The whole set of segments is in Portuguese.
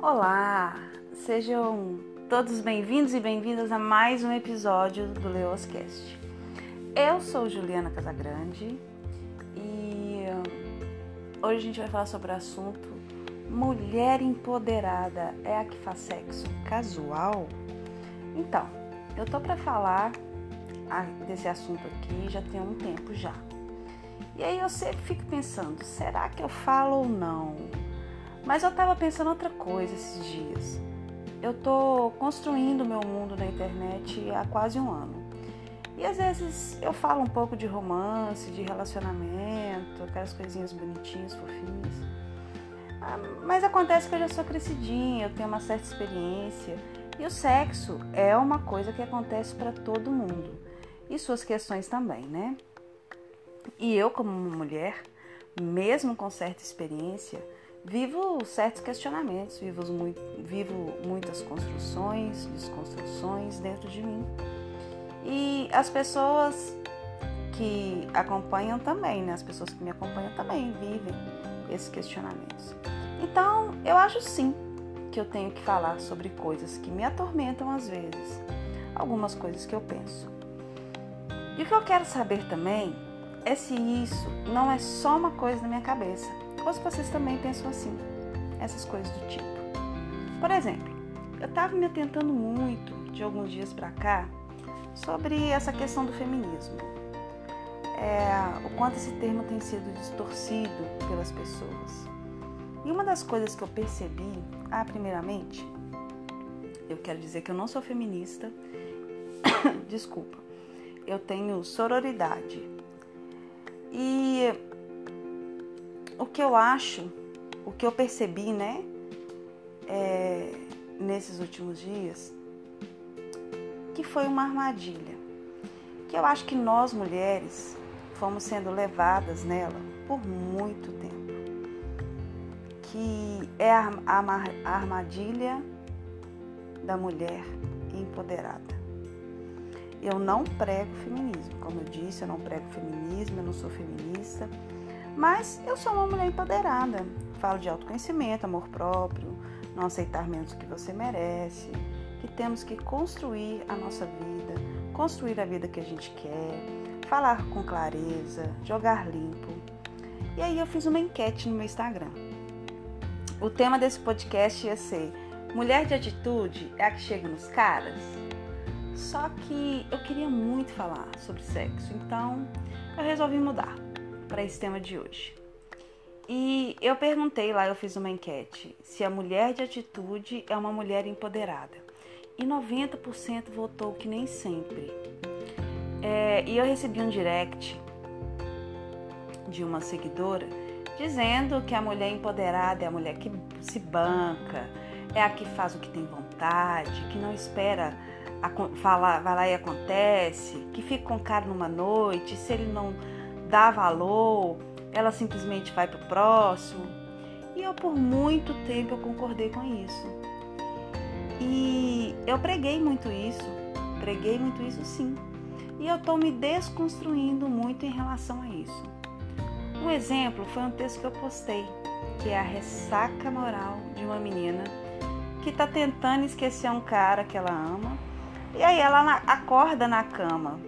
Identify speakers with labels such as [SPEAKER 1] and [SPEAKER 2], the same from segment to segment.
[SPEAKER 1] Olá, sejam todos bem-vindos e bem-vindas a mais um episódio do Leoscast. Eu sou Juliana Casagrande e hum, hoje a gente vai falar sobre o assunto Mulher empoderada é a que faz sexo casual? Então, eu tô para falar desse assunto aqui já tem um tempo já. E aí eu sempre fico pensando, será que eu falo ou não? Mas eu tava pensando outra coisa esses dias. Eu tô construindo meu mundo na internet há quase um ano. E às vezes eu falo um pouco de romance, de relacionamento, aquelas coisinhas bonitinhas, fofinhas. Ah, mas acontece que eu já sou crescidinha, eu tenho uma certa experiência. E o sexo é uma coisa que acontece para todo mundo. E suas questões também, né? E eu, como mulher, mesmo com certa experiência, vivo certos questionamentos, vivo, muito, vivo muitas construções, desconstruções dentro de mim. E as pessoas que acompanham também, né? As pessoas que me acompanham também vivem esses questionamentos. Então, eu acho sim que eu tenho que falar sobre coisas que me atormentam às vezes, algumas coisas que eu penso. E o que eu quero saber também é se isso não é só uma coisa na minha cabeça, ou se vocês também pensam assim, essas coisas do tipo. Por exemplo, eu estava me atentando muito de alguns dias para cá sobre essa questão do feminismo. É, o quanto esse termo tem sido distorcido pelas pessoas. E uma das coisas que eu percebi, ah, primeiramente, eu quero dizer que eu não sou feminista, desculpa, eu tenho sororidade. E o que eu acho, o que eu percebi, né, é, nesses últimos dias, que foi uma armadilha. Que eu acho que nós mulheres fomos sendo levadas nela por muito tempo. Que é a, a armadilha da mulher empoderada. Eu não prego feminismo, como eu disse, eu não prego feminismo, eu não sou feminista mas eu sou uma mulher empoderada. Falo de autoconhecimento, amor próprio, não aceitar menos do que você merece, que temos que construir a nossa vida, construir a vida que a gente quer, falar com clareza, jogar limpo. E aí eu fiz uma enquete no meu Instagram. O tema desse podcast ia ser Mulher de atitude é a que chega nos caras? Só que eu queria muito falar sobre sexo, então eu resolvi mudar para esse tema de hoje. E eu perguntei lá, eu fiz uma enquete, se a mulher de atitude é uma mulher empoderada. E 90% votou que nem sempre. É, e eu recebi um direct de uma seguidora dizendo que a mulher empoderada é a mulher que se banca, é a que faz o que tem vontade, que não espera falar, vai lá e acontece, que fica com o cara numa noite, se ele não dá valor, ela simplesmente vai para o próximo. E eu por muito tempo eu concordei com isso. E eu preguei muito isso, preguei muito isso sim. E eu estou me desconstruindo muito em relação a isso. Um exemplo foi um texto que eu postei, que é a ressaca moral de uma menina que está tentando esquecer um cara que ela ama. E aí ela acorda na cama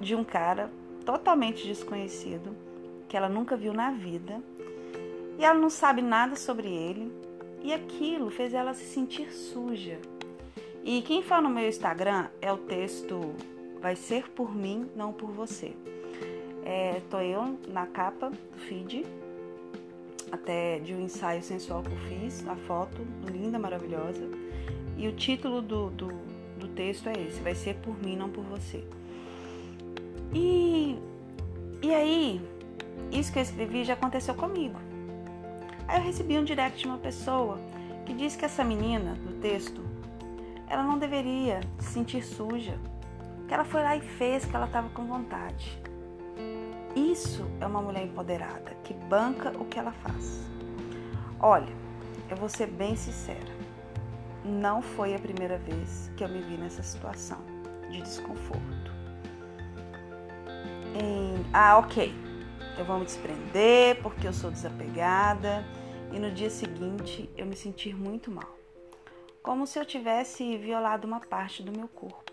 [SPEAKER 1] de um cara totalmente desconhecido, que ela nunca viu na vida, e ela não sabe nada sobre ele, e aquilo fez ela se sentir suja. E quem fala no meu Instagram é o texto Vai ser por mim, não por você. É, tô eu na capa do feed, até de um ensaio sensual que eu fiz, a foto linda, maravilhosa. E o título do, do, do texto é esse: Vai ser por mim, não por você. E, e aí, isso que eu escrevi já aconteceu comigo. Aí eu recebi um direct de uma pessoa que disse que essa menina do texto, ela não deveria se sentir suja, que ela foi lá e fez, que ela estava com vontade. Isso é uma mulher empoderada, que banca o que ela faz. Olha, eu vou ser bem sincera. Não foi a primeira vez que eu me vi nessa situação de desconforto em ah, ok, eu vou me desprender porque eu sou desapegada e no dia seguinte eu me sentir muito mal. como se eu tivesse violado uma parte do meu corpo.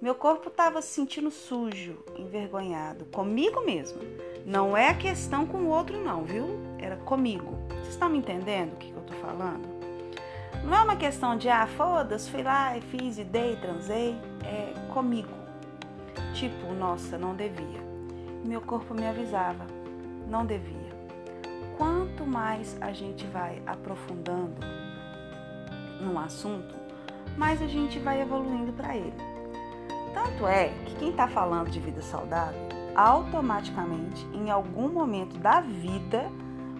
[SPEAKER 1] Meu corpo estava se sentindo sujo, envergonhado, comigo mesmo. Não é questão com o outro, não, viu? Era comigo. Vocês estão me entendendo o que, que eu tô falando? Não é uma questão de, ah, foda-se, fui lá e fiz e dei, transei. É comigo. Tipo, nossa, não devia. Meu corpo me avisava, não devia. Quanto mais a gente vai aprofundando num assunto, mais a gente vai evoluindo para ele. Tanto é que quem está falando de vida saudável, automaticamente, em algum momento da vida,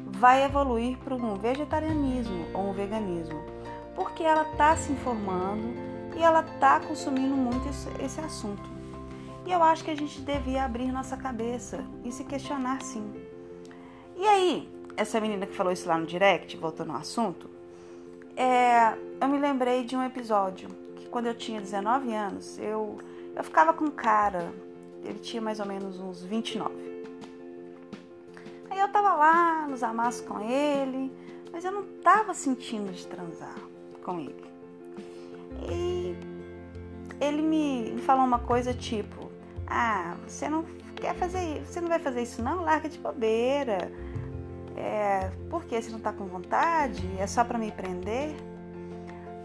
[SPEAKER 1] vai evoluir para um vegetarianismo ou um veganismo, porque ela está se informando e ela está consumindo muito esse, esse assunto. E eu acho que a gente devia abrir nossa cabeça e se questionar sim. E aí, essa menina que falou isso lá no direct, voltando ao assunto, é, eu me lembrei de um episódio que quando eu tinha 19 anos, eu, eu ficava com um cara, ele tinha mais ou menos uns 29. Aí eu tava lá nos amassos com ele, mas eu não tava sentindo de transar com ele. E ele me, me falou uma coisa tipo: Ah, você não quer fazer isso, você não vai fazer isso não? Larga de bobeira. É, por que você não tá com vontade? É só para me prender?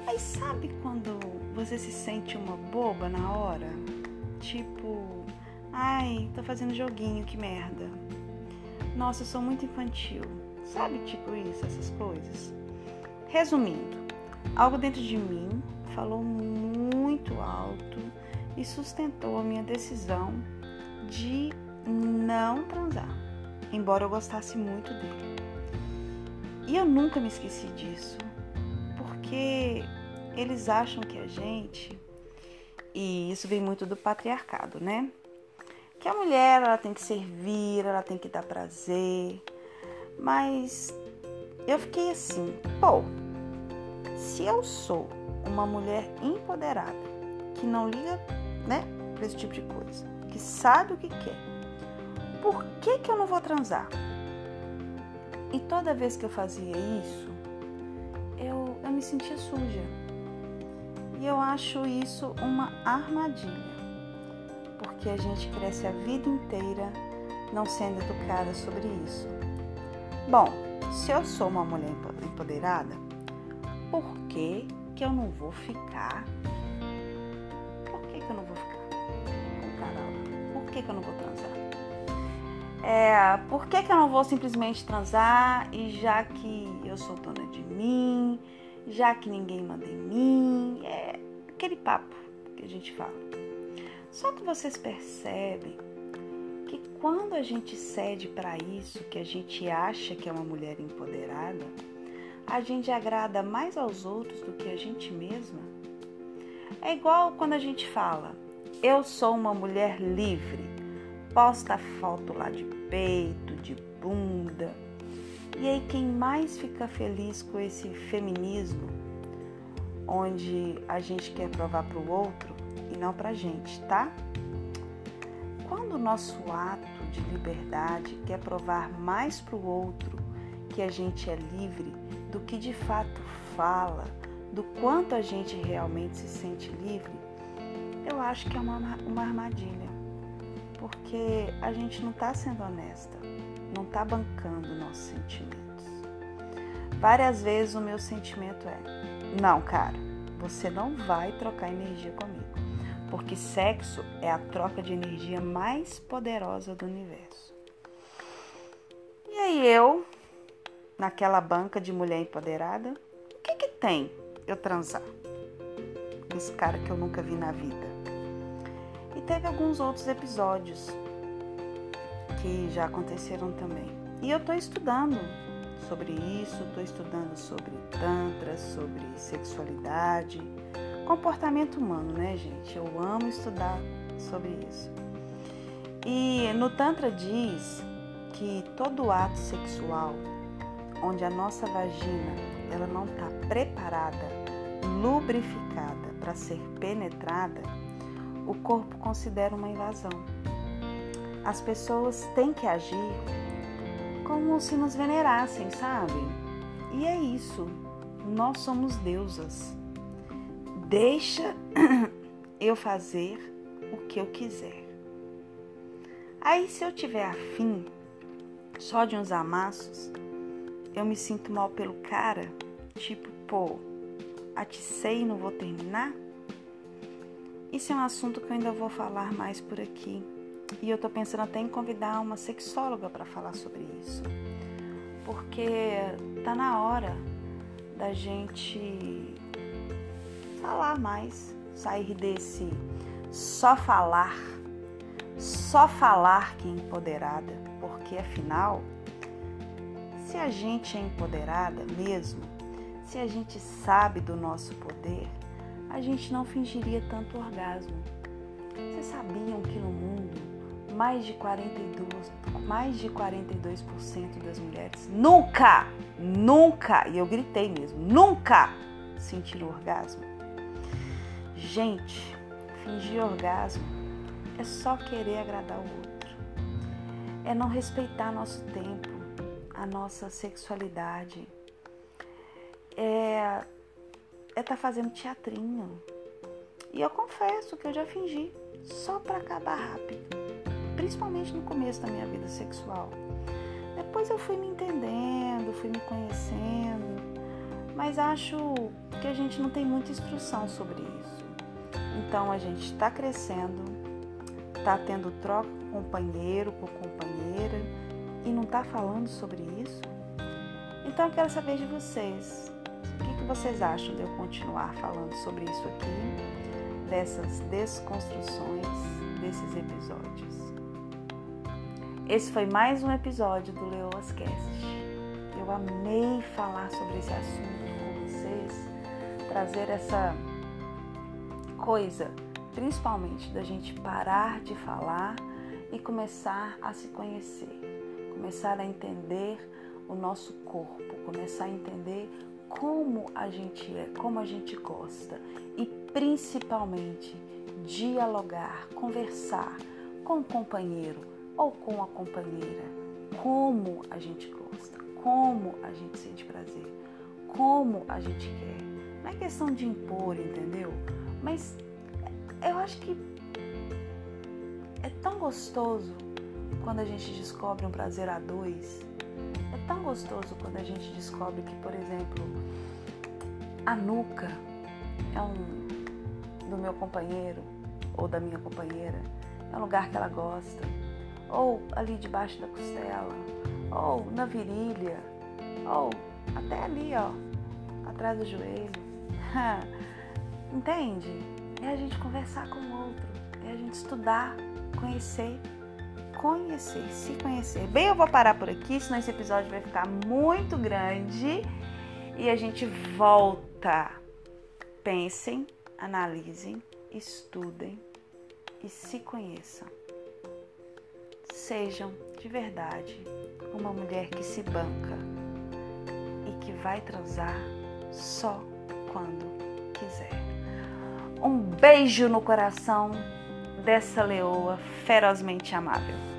[SPEAKER 1] Mas sabe quando você se sente uma boba na hora? Tipo, ai, tô fazendo joguinho, que merda. Nossa, eu sou muito infantil. Sabe, tipo isso, essas coisas? Resumindo, algo dentro de mim falou muito e sustentou a minha decisão de não transar embora eu gostasse muito dele. E eu nunca me esqueci disso, porque eles acham que a gente, e isso vem muito do patriarcado, né? Que a mulher ela tem que servir, ela tem que dar prazer, mas eu fiquei assim, pô, se eu sou uma mulher empoderada, que não liga, né, para esse tipo de coisa, que sabe o que quer, por que, que eu não vou transar? E toda vez que eu fazia isso, eu, eu me sentia suja. E eu acho isso uma armadilha, porque a gente cresce a vida inteira não sendo educada sobre isso. Bom, se eu sou uma mulher empoderada, por que, que eu não vou ficar? Que, eu não vou ficar com o cara Por que, que eu não vou transar? É, por que, que eu não vou simplesmente transar e já que eu sou dona de mim, já que ninguém manda em mim? É aquele papo que a gente fala. Só que vocês percebem que quando a gente cede para isso, que a gente acha que é uma mulher empoderada, a gente agrada mais aos outros do que a gente mesma. É igual quando a gente fala, eu sou uma mulher livre posta foto lá de peito, de bunda. E aí quem mais fica feliz com esse feminismo, onde a gente quer provar para o outro e não para a gente, tá? Quando o nosso ato de liberdade quer provar mais para o outro que a gente é livre do que de fato fala, do quanto a gente realmente se sente livre, eu acho que é uma, uma armadilha porque a gente não está sendo honesta, não está bancando nossos sentimentos. Várias vezes o meu sentimento é: não, cara, você não vai trocar energia comigo, porque sexo é a troca de energia mais poderosa do universo. E aí eu, naquela banca de mulher empoderada, o que que tem eu transar? Esse cara que eu nunca vi na vida e teve alguns outros episódios que já aconteceram também. E eu estou estudando sobre isso, estou estudando sobre Tantra, sobre sexualidade, comportamento humano, né, gente? Eu amo estudar sobre isso. E no Tantra diz que todo ato sexual onde a nossa vagina ela não está preparada, lubrificada para ser penetrada, o corpo considera uma invasão. As pessoas têm que agir como se nos venerassem, sabe? E é isso. Nós somos deusas. Deixa eu fazer o que eu quiser. Aí, se eu tiver afim só de uns amassos, eu me sinto mal pelo cara, tipo, pô, aticei e não vou terminar? Isso é um assunto que eu ainda vou falar mais por aqui. E eu tô pensando até em convidar uma sexóloga para falar sobre isso. Porque tá na hora da gente falar mais, sair desse só falar, só falar que é empoderada, porque afinal, se a gente é empoderada mesmo, se a gente sabe do nosso poder, a gente não fingiria tanto orgasmo. Vocês sabiam que no mundo mais de 42, mais de 42% das mulheres nunca, nunca, e eu gritei mesmo, nunca sentiram orgasmo? Gente, fingir orgasmo é só querer agradar o outro. É não respeitar nosso tempo, a nossa sexualidade. É é estar tá fazendo teatrinho. E eu confesso que eu já fingi, só para acabar rápido, principalmente no começo da minha vida sexual. Depois eu fui me entendendo, fui me conhecendo, mas acho que a gente não tem muita instrução sobre isso. Então a gente está crescendo, está tendo troca com companheiro, com companheira e não está falando sobre isso. Então eu quero saber de vocês. Que, vocês acham de eu continuar falando sobre isso aqui, dessas desconstruções desses episódios? Esse foi mais um episódio do Leoascast. Eu amei falar sobre esse assunto com vocês, trazer essa coisa, principalmente da gente parar de falar e começar a se conhecer, começar a entender o nosso corpo, começar a entender como a gente é, como a gente gosta e principalmente dialogar, conversar com o companheiro ou com a companheira, como a gente gosta, como a gente sente prazer, como a gente quer. Não é questão de impor, entendeu? Mas eu acho que é tão gostoso quando a gente descobre um prazer a dois é tão gostoso quando a gente descobre que, por exemplo, a nuca é um do meu companheiro ou da minha companheira, é um lugar que ela gosta, ou ali debaixo da costela, ou na virilha, ou até ali, ó, atrás do joelho. Entende? É a gente conversar com o outro, é a gente estudar, conhecer conhecer, se conhecer. Bem, eu vou parar por aqui, senão esse episódio vai ficar muito grande e a gente volta. Pensem, analisem, estudem e se conheçam. Sejam de verdade uma mulher que se banca e que vai transar só quando quiser. Um beijo no coração dessa leoa ferozmente amável.